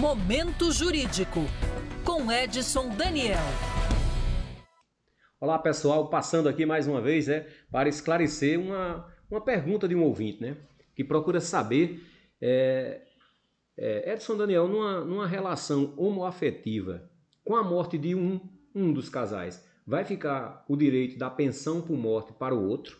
Momento Jurídico, com Edson Daniel. Olá pessoal, passando aqui mais uma vez é, para esclarecer uma, uma pergunta de um ouvinte, né? Que procura saber, é, é, Edson Daniel, numa, numa relação homoafetiva, com a morte de um, um dos casais, vai ficar o direito da pensão por morte para o outro?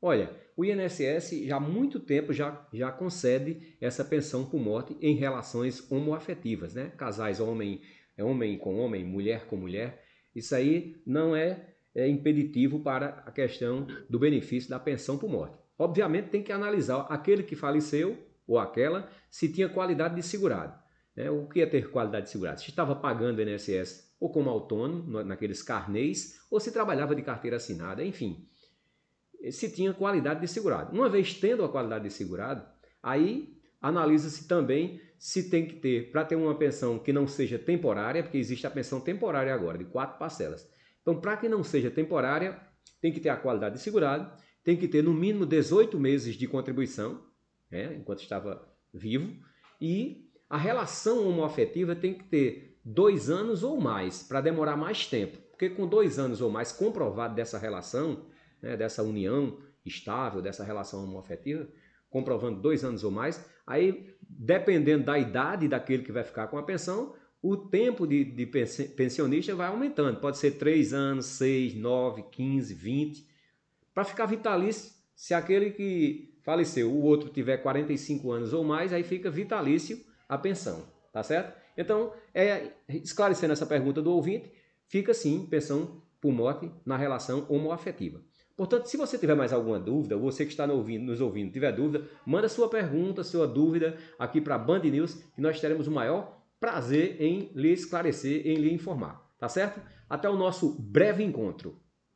Olha, o INSS já há muito tempo já, já concede essa pensão por morte em relações homoafetivas, né? Casais homem, é homem com homem, mulher com mulher. Isso aí não é, é impeditivo para a questão do benefício da pensão por morte. Obviamente tem que analisar aquele que faleceu ou aquela se tinha qualidade de segurado. Né? O que é ter qualidade de segurado? Se estava pagando o INSS ou como autônomo, naqueles carnês, ou se trabalhava de carteira assinada, enfim se tinha qualidade de segurado. Uma vez tendo a qualidade de segurado, aí analisa-se também se tem que ter, para ter uma pensão que não seja temporária, porque existe a pensão temporária agora, de quatro parcelas. Então, para que não seja temporária, tem que ter a qualidade de segurado, tem que ter no mínimo 18 meses de contribuição, né, enquanto estava vivo, e a relação homoafetiva tem que ter dois anos ou mais, para demorar mais tempo. Porque com dois anos ou mais comprovado dessa relação, né, dessa união estável, dessa relação homoafetiva, comprovando dois anos ou mais, aí, dependendo da idade daquele que vai ficar com a pensão, o tempo de, de pensionista vai aumentando. Pode ser três anos, seis, nove, quinze, vinte, para ficar vitalício. Se aquele que faleceu, o outro tiver 45 anos ou mais, aí fica vitalício a pensão, tá certo? Então, é, esclarecendo essa pergunta do ouvinte, fica sim pensão por morte na relação homoafetiva. Portanto, se você tiver mais alguma dúvida, você que está nos ouvindo, nos ouvindo tiver dúvida, manda sua pergunta, sua dúvida aqui para a Band News, que nós teremos o maior prazer em lhe esclarecer, em lhe informar. Tá certo? Até o nosso breve encontro.